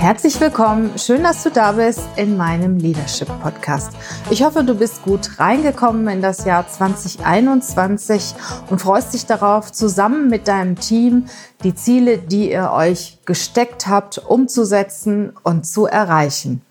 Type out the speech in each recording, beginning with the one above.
Herzlich willkommen, schön, dass du da bist in meinem Leadership Podcast. Ich hoffe, du bist gut reingekommen in das Jahr 2021 und freust dich darauf, zusammen mit deinem Team die Ziele, die ihr euch gesteckt habt, umzusetzen und zu erreichen.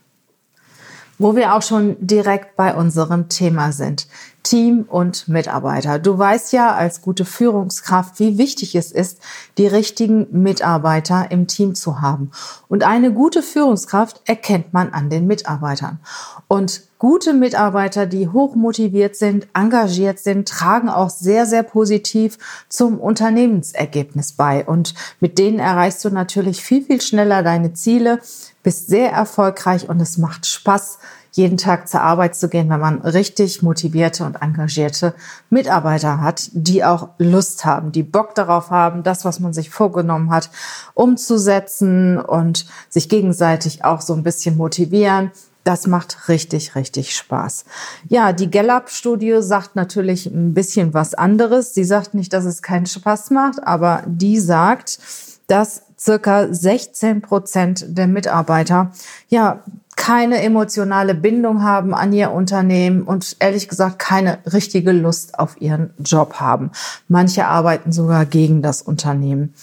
Wo wir auch schon direkt bei unserem Thema sind. Team und Mitarbeiter. Du weißt ja als gute Führungskraft, wie wichtig es ist, die richtigen Mitarbeiter im Team zu haben. Und eine gute Führungskraft erkennt man an den Mitarbeitern. Und gute Mitarbeiter, die hoch motiviert sind, engagiert sind, tragen auch sehr, sehr positiv zum Unternehmensergebnis bei. Und mit denen erreichst du natürlich viel, viel schneller deine Ziele, bist sehr erfolgreich und es macht Spaß, jeden Tag zur Arbeit zu gehen, wenn man richtig motivierte und engagierte Mitarbeiter hat, die auch Lust haben, die Bock darauf haben, das, was man sich vorgenommen hat, umzusetzen und sich gegenseitig auch so ein bisschen motivieren. Das macht richtig, richtig Spaß. Ja, die Gallup-Studie sagt natürlich ein bisschen was anderes. Sie sagt nicht, dass es keinen Spaß macht, aber die sagt, dass circa 16 Prozent der Mitarbeiter ja keine emotionale Bindung haben an ihr Unternehmen und ehrlich gesagt keine richtige Lust auf ihren Job haben. Manche arbeiten sogar gegen das Unternehmen.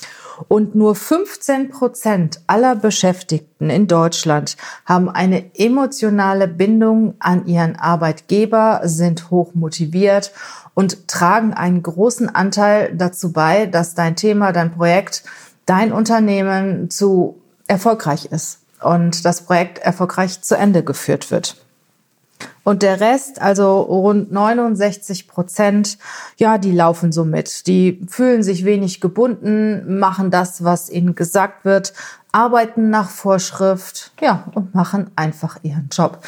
Und nur 15 Prozent aller Beschäftigten in Deutschland haben eine emotionale Bindung an ihren Arbeitgeber, sind hoch motiviert und tragen einen großen Anteil dazu bei, dass dein Thema, dein Projekt, dein Unternehmen zu erfolgreich ist und das Projekt erfolgreich zu Ende geführt wird. Und der Rest, also rund 69 Prozent, ja, die laufen so mit. Die fühlen sich wenig gebunden, machen das, was ihnen gesagt wird, arbeiten nach Vorschrift, ja, und machen einfach ihren Job.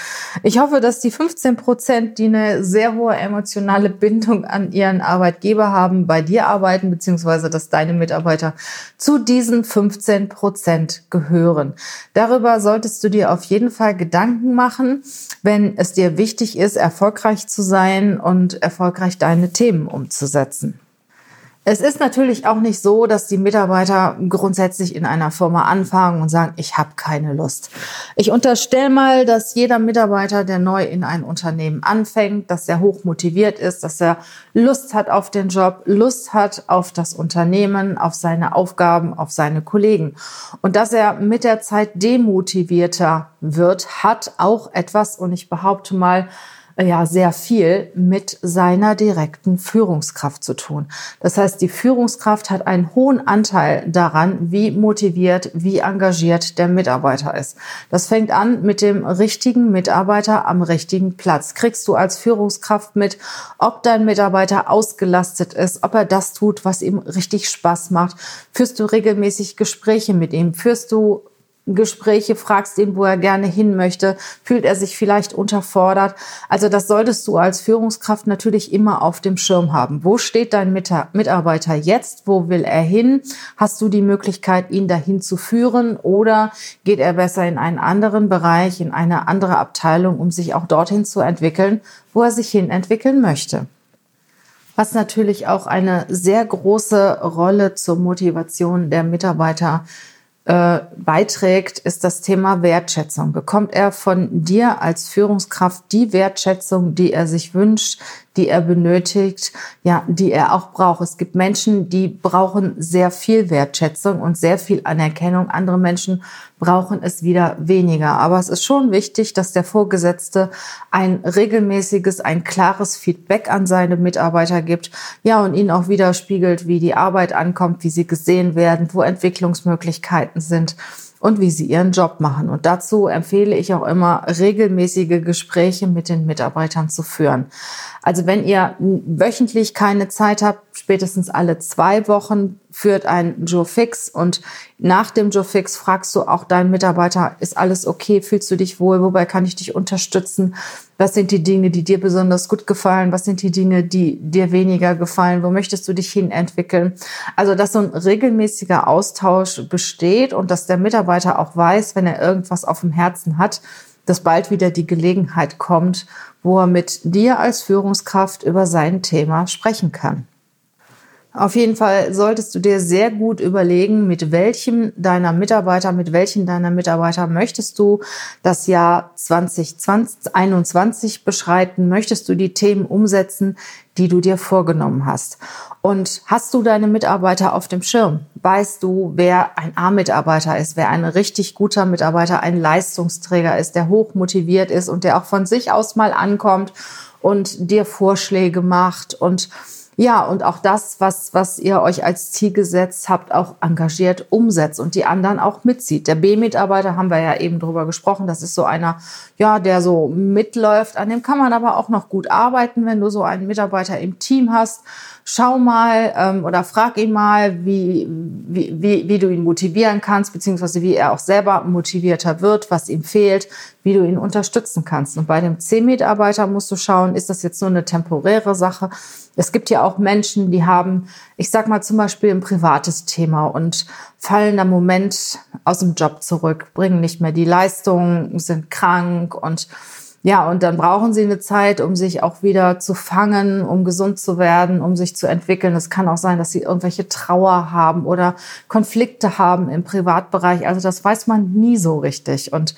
Ich hoffe, dass die 15 Prozent, die eine sehr hohe emotionale Bindung an ihren Arbeitgeber haben, bei dir arbeiten, beziehungsweise dass deine Mitarbeiter zu diesen 15 Prozent gehören. Darüber solltest du dir auf jeden Fall Gedanken machen, wenn es dir wichtig ist, erfolgreich zu sein und erfolgreich deine Themen umzusetzen. Es ist natürlich auch nicht so, dass die Mitarbeiter grundsätzlich in einer Firma anfangen und sagen, ich habe keine Lust. Ich unterstelle mal, dass jeder Mitarbeiter, der neu in ein Unternehmen anfängt, dass er hoch motiviert ist, dass er Lust hat auf den Job, Lust hat auf das Unternehmen, auf seine Aufgaben, auf seine Kollegen. Und dass er mit der Zeit demotivierter wird, hat auch etwas, und ich behaupte mal, ja sehr viel mit seiner direkten Führungskraft zu tun. Das heißt, die Führungskraft hat einen hohen Anteil daran, wie motiviert, wie engagiert der Mitarbeiter ist. Das fängt an mit dem richtigen Mitarbeiter am richtigen Platz. Kriegst du als Führungskraft mit, ob dein Mitarbeiter ausgelastet ist, ob er das tut, was ihm richtig Spaß macht? Führst du regelmäßig Gespräche mit ihm? Führst du Gespräche, fragst ihn, wo er gerne hin möchte, fühlt er sich vielleicht unterfordert. Also das solltest du als Führungskraft natürlich immer auf dem Schirm haben. Wo steht dein Mitarbeiter jetzt? Wo will er hin? Hast du die Möglichkeit, ihn dahin zu führen oder geht er besser in einen anderen Bereich, in eine andere Abteilung, um sich auch dorthin zu entwickeln, wo er sich hin entwickeln möchte? Was natürlich auch eine sehr große Rolle zur Motivation der Mitarbeiter äh, beiträgt, ist das Thema Wertschätzung. Bekommt er von dir als Führungskraft die Wertschätzung, die er sich wünscht, die er benötigt, ja, die er auch braucht. Es gibt Menschen, die brauchen sehr viel Wertschätzung und sehr viel Anerkennung. Andere Menschen brauchen es wieder weniger. Aber es ist schon wichtig, dass der Vorgesetzte ein regelmäßiges, ein klares Feedback an seine Mitarbeiter gibt. Ja, und ihnen auch widerspiegelt, wie die Arbeit ankommt, wie sie gesehen werden, wo Entwicklungsmöglichkeiten sind und wie sie ihren Job machen. Und dazu empfehle ich auch immer, regelmäßige Gespräche mit den Mitarbeitern zu führen. Also wenn ihr wöchentlich keine Zeit habt, spätestens alle zwei Wochen führt ein Joe Fix und nach dem Joe Fix fragst du auch deinen Mitarbeiter, ist alles okay, fühlst du dich wohl, wobei kann ich dich unterstützen, was sind die Dinge, die dir besonders gut gefallen, was sind die Dinge, die dir weniger gefallen, wo möchtest du dich hin entwickeln. Also, dass so ein regelmäßiger Austausch besteht und dass der Mitarbeiter auch weiß, wenn er irgendwas auf dem Herzen hat, dass bald wieder die Gelegenheit kommt, wo er mit dir als Führungskraft über sein Thema sprechen kann. Auf jeden Fall solltest du dir sehr gut überlegen, mit welchem deiner Mitarbeiter, mit welchen deiner Mitarbeiter möchtest du das Jahr 2021 beschreiten, möchtest du die Themen umsetzen, die du dir vorgenommen hast. Und hast du deine Mitarbeiter auf dem Schirm? Weißt du, wer ein A-Mitarbeiter ist, wer ein richtig guter Mitarbeiter, ein Leistungsträger ist, der hoch motiviert ist und der auch von sich aus mal ankommt und dir Vorschläge macht und ja, und auch das, was, was ihr euch als Ziel gesetzt habt, auch engagiert umsetzt und die anderen auch mitzieht. Der B-Mitarbeiter haben wir ja eben drüber gesprochen. Das ist so einer, ja, der so mitläuft. An dem kann man aber auch noch gut arbeiten, wenn du so einen Mitarbeiter im Team hast schau mal ähm, oder frag ihn mal, wie, wie, wie, wie du ihn motivieren kannst, beziehungsweise wie er auch selber motivierter wird, was ihm fehlt, wie du ihn unterstützen kannst. Und bei dem C-Mitarbeiter musst du schauen, ist das jetzt nur eine temporäre Sache? Es gibt ja auch Menschen, die haben, ich sag mal zum Beispiel ein privates Thema und fallen da Moment aus dem Job zurück, bringen nicht mehr die Leistung, sind krank und ja, und dann brauchen sie eine Zeit, um sich auch wieder zu fangen, um gesund zu werden, um sich zu entwickeln. Es kann auch sein, dass sie irgendwelche Trauer haben oder Konflikte haben im Privatbereich. Also das weiß man nie so richtig. Und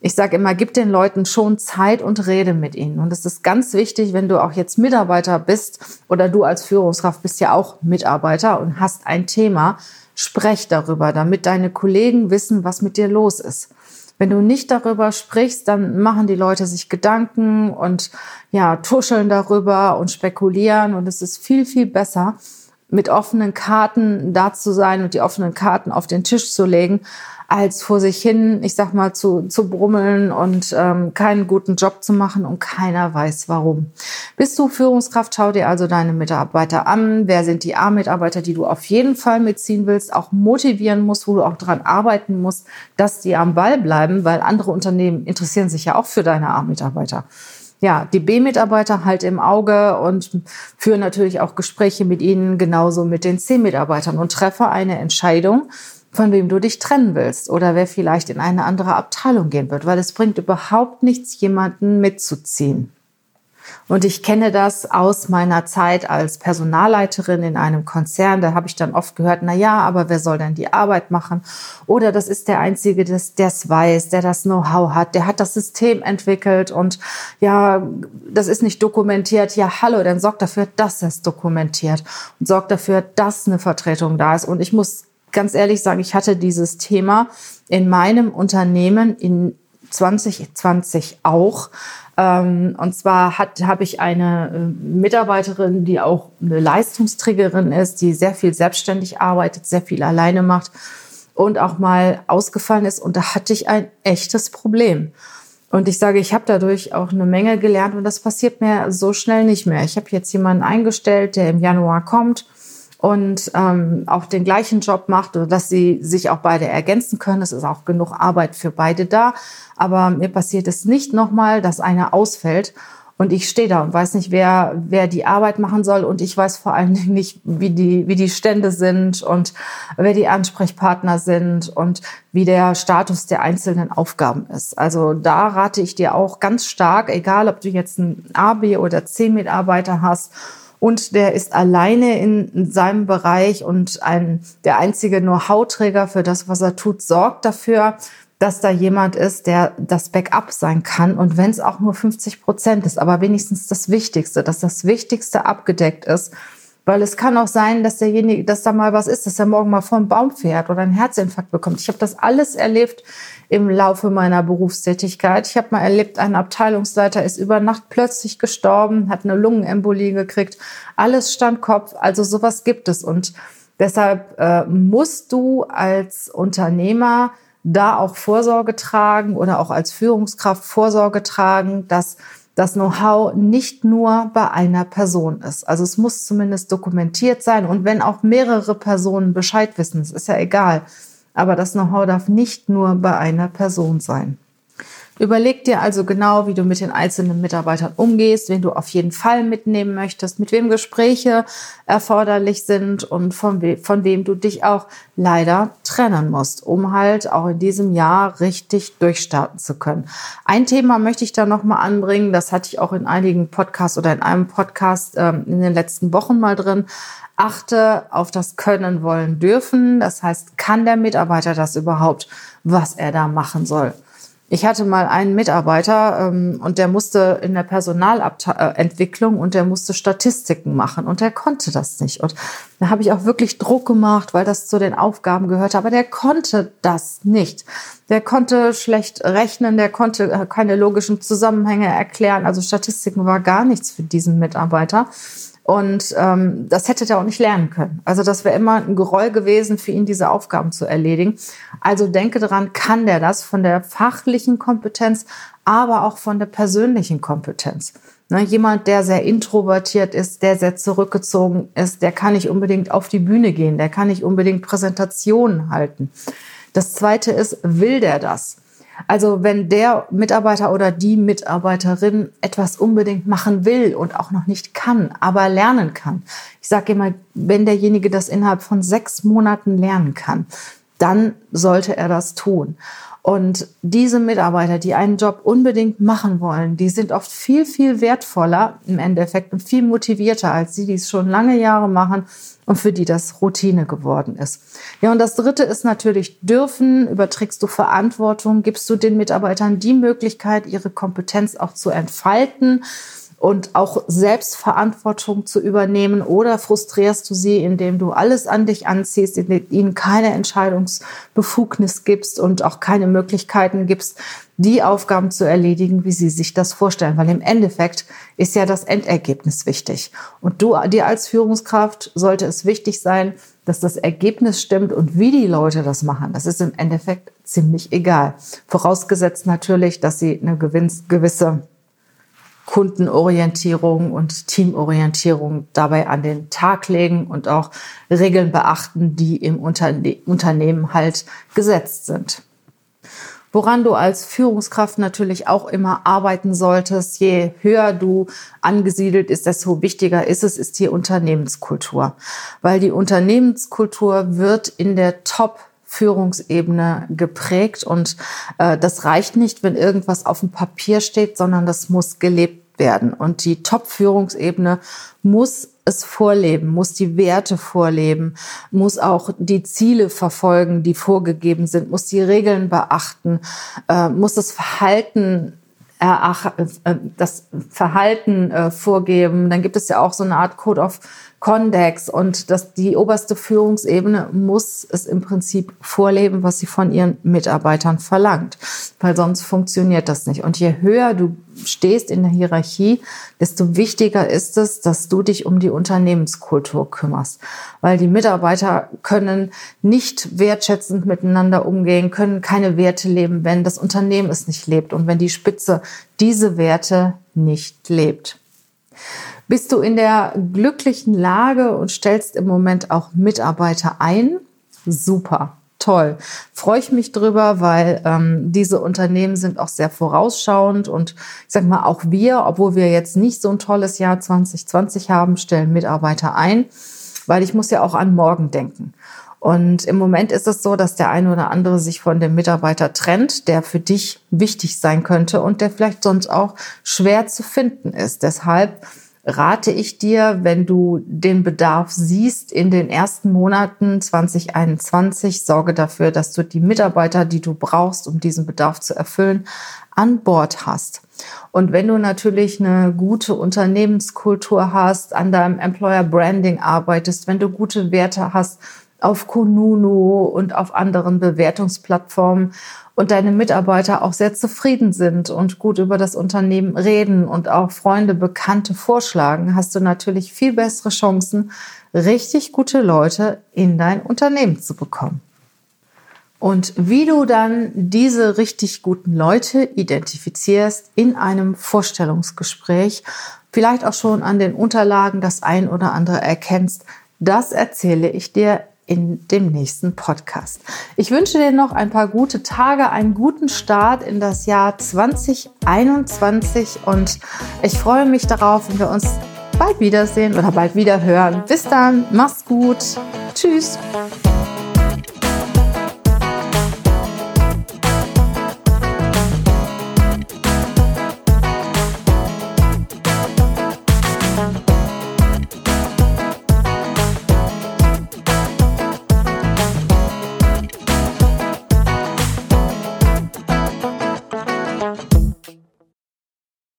ich sage immer, gib den Leuten schon Zeit und rede mit ihnen. Und es ist ganz wichtig, wenn du auch jetzt Mitarbeiter bist oder du als Führungskraft bist ja auch Mitarbeiter und hast ein Thema, sprech darüber, damit deine Kollegen wissen, was mit dir los ist. Wenn du nicht darüber sprichst, dann machen die Leute sich Gedanken und ja, tuscheln darüber und spekulieren und es ist viel, viel besser, mit offenen Karten da zu sein und die offenen Karten auf den Tisch zu legen, als vor sich hin, ich sag mal, zu, zu brummeln und ähm, keinen guten Job zu machen und keiner weiß warum. Bist du Führungskraft, schau dir also deine Mitarbeiter an. Wer sind die A-Mitarbeiter, die du auf jeden Fall mitziehen willst, auch motivieren musst, wo du auch dran arbeiten musst, dass die am Ball bleiben, weil andere Unternehmen interessieren sich ja auch für deine A-Mitarbeiter ja, die B-Mitarbeiter halt im Auge und führe natürlich auch Gespräche mit ihnen, genauso mit den C-Mitarbeitern und treffe eine Entscheidung, von wem du dich trennen willst oder wer vielleicht in eine andere Abteilung gehen wird, weil es bringt überhaupt nichts, jemanden mitzuziehen. Und ich kenne das aus meiner Zeit als Personalleiterin in einem Konzern. Da habe ich dann oft gehört, na ja, aber wer soll denn die Arbeit machen? Oder das ist der Einzige, der es weiß, der das Know-how hat, der hat das System entwickelt und ja, das ist nicht dokumentiert. Ja, hallo, dann sorgt dafür, dass es dokumentiert und sorgt dafür, dass eine Vertretung da ist. Und ich muss ganz ehrlich sagen, ich hatte dieses Thema in meinem Unternehmen in 2020 auch. Ähm, und zwar habe ich eine äh, Mitarbeiterin, die auch eine Leistungsträgerin ist, die sehr viel selbstständig arbeitet, sehr viel alleine macht und auch mal ausgefallen ist. Und da hatte ich ein echtes Problem. Und ich sage, ich habe dadurch auch eine Menge gelernt und das passiert mir so schnell nicht mehr. Ich habe jetzt jemanden eingestellt, der im Januar kommt und ähm, auch den gleichen Job macht dass sie sich auch beide ergänzen können. Es ist auch genug Arbeit für beide da. Aber mir passiert es nicht nochmal, dass einer ausfällt und ich stehe da und weiß nicht, wer, wer die Arbeit machen soll. Und ich weiß vor allen Dingen nicht, wie die, wie die Stände sind und wer die Ansprechpartner sind und wie der Status der einzelnen Aufgaben ist. Also da rate ich dir auch ganz stark, egal ob du jetzt einen A, B oder C-Mitarbeiter hast und der ist alleine in seinem Bereich und ein, der einzige Know-how-Träger für das, was er tut, sorgt dafür, dass da jemand ist, der das Backup sein kann. Und wenn es auch nur 50 Prozent ist, aber wenigstens das Wichtigste, dass das Wichtigste abgedeckt ist. Weil es kann auch sein, dass derjenige, dass da mal was ist, dass er morgen mal vom Baum fährt oder einen Herzinfarkt bekommt. Ich habe das alles erlebt im Laufe meiner Berufstätigkeit. Ich habe mal erlebt, ein Abteilungsleiter ist über Nacht plötzlich gestorben, hat eine Lungenembolie gekriegt. Alles stand Kopf. Also sowas gibt es. Und deshalb äh, musst du als Unternehmer da auch Vorsorge tragen oder auch als Führungskraft Vorsorge tragen, dass das Know-how nicht nur bei einer Person ist. Also es muss zumindest dokumentiert sein und wenn auch mehrere Personen Bescheid wissen, es ist ja egal. Aber das Know-how darf nicht nur bei einer Person sein. Überleg dir also genau, wie du mit den einzelnen Mitarbeitern umgehst, wen du auf jeden Fall mitnehmen möchtest, mit wem Gespräche erforderlich sind und von, we von wem du dich auch leider trennen musst, um halt auch in diesem Jahr richtig durchstarten zu können. Ein Thema möchte ich da nochmal anbringen, das hatte ich auch in einigen Podcasts oder in einem Podcast ähm, in den letzten Wochen mal drin. Achte auf das Können, Wollen, Dürfen. Das heißt, kann der Mitarbeiter das überhaupt, was er da machen soll? Ich hatte mal einen Mitarbeiter ähm, und der musste in der Personalentwicklung und der musste Statistiken machen und der konnte das nicht. Und da habe ich auch wirklich Druck gemacht, weil das zu den Aufgaben gehörte. Aber der konnte das nicht. Der konnte schlecht rechnen, der konnte äh, keine logischen Zusammenhänge erklären. Also Statistiken war gar nichts für diesen Mitarbeiter. Und ähm, das hätte er auch nicht lernen können. Also das wäre immer ein Geroll gewesen, für ihn diese Aufgaben zu erledigen. Also denke daran, kann der das von der fachlichen Kompetenz, aber auch von der persönlichen Kompetenz. Ne, jemand, der sehr introvertiert ist, der sehr zurückgezogen ist, der kann nicht unbedingt auf die Bühne gehen, der kann nicht unbedingt Präsentationen halten. Das Zweite ist, will der das? Also wenn der Mitarbeiter oder die Mitarbeiterin etwas unbedingt machen will und auch noch nicht kann, aber lernen kann. Ich sage immer, wenn derjenige das innerhalb von sechs Monaten lernen kann, dann sollte er das tun. Und diese Mitarbeiter, die einen Job unbedingt machen wollen, die sind oft viel, viel wertvoller im Endeffekt und viel motivierter als die, die es schon lange Jahre machen und für die das Routine geworden ist. Ja, und das Dritte ist natürlich dürfen. Überträgst du Verantwortung? Gibst du den Mitarbeitern die Möglichkeit, ihre Kompetenz auch zu entfalten? Und auch Selbstverantwortung zu übernehmen oder frustrierst du sie, indem du alles an dich anziehst, indem ihnen keine Entscheidungsbefugnis gibst und auch keine Möglichkeiten gibst, die Aufgaben zu erledigen, wie sie sich das vorstellen. Weil im Endeffekt ist ja das Endergebnis wichtig. Und du, dir als Führungskraft sollte es wichtig sein, dass das Ergebnis stimmt und wie die Leute das machen. Das ist im Endeffekt ziemlich egal. Vorausgesetzt natürlich, dass sie eine gewisse Kundenorientierung und Teamorientierung dabei an den Tag legen und auch Regeln beachten, die im Unterne Unternehmen halt gesetzt sind. Woran du als Führungskraft natürlich auch immer arbeiten solltest, je höher du angesiedelt ist, desto wichtiger ist es, ist die Unternehmenskultur. Weil die Unternehmenskultur wird in der Top Führungsebene geprägt. Und äh, das reicht nicht, wenn irgendwas auf dem Papier steht, sondern das muss gelebt werden. Und die Top-Führungsebene muss es vorleben, muss die Werte vorleben, muss auch die Ziele verfolgen, die vorgegeben sind, muss die Regeln beachten, äh, muss das Verhalten das Verhalten äh, vorgeben. Dann gibt es ja auch so eine Art Code of Kondex und dass die oberste Führungsebene muss es im Prinzip vorleben, was sie von ihren Mitarbeitern verlangt, weil sonst funktioniert das nicht. Und je höher du stehst in der Hierarchie, desto wichtiger ist es, dass du dich um die Unternehmenskultur kümmerst, weil die Mitarbeiter können nicht wertschätzend miteinander umgehen, können keine Werte leben, wenn das Unternehmen es nicht lebt und wenn die Spitze diese Werte nicht lebt. Bist du in der glücklichen Lage und stellst im Moment auch Mitarbeiter ein? Super, toll. Freue ich mich drüber, weil ähm, diese Unternehmen sind auch sehr vorausschauend und ich sag mal, auch wir, obwohl wir jetzt nicht so ein tolles Jahr 2020 haben, stellen Mitarbeiter ein, weil ich muss ja auch an morgen denken. Und im Moment ist es so, dass der eine oder andere sich von dem Mitarbeiter trennt, der für dich wichtig sein könnte und der vielleicht sonst auch schwer zu finden ist. Deshalb rate ich dir, wenn du den Bedarf siehst in den ersten Monaten 2021, sorge dafür, dass du die Mitarbeiter, die du brauchst, um diesen Bedarf zu erfüllen, an Bord hast. Und wenn du natürlich eine gute Unternehmenskultur hast, an deinem Employer Branding arbeitest, wenn du gute Werte hast auf Kununu und auf anderen Bewertungsplattformen und deine Mitarbeiter auch sehr zufrieden sind und gut über das Unternehmen reden und auch Freunde, Bekannte vorschlagen, hast du natürlich viel bessere Chancen, richtig gute Leute in dein Unternehmen zu bekommen. und wie du dann diese richtig guten Leute identifizierst in einem Vorstellungsgespräch, vielleicht auch schon an den Unterlagen das ein oder andere erkennst, das erzähle ich dir in dem nächsten Podcast. Ich wünsche dir noch ein paar gute Tage, einen guten Start in das Jahr 2021 und ich freue mich darauf, wenn wir uns bald wiedersehen oder bald wieder hören. Bis dann, mach's gut. Tschüss.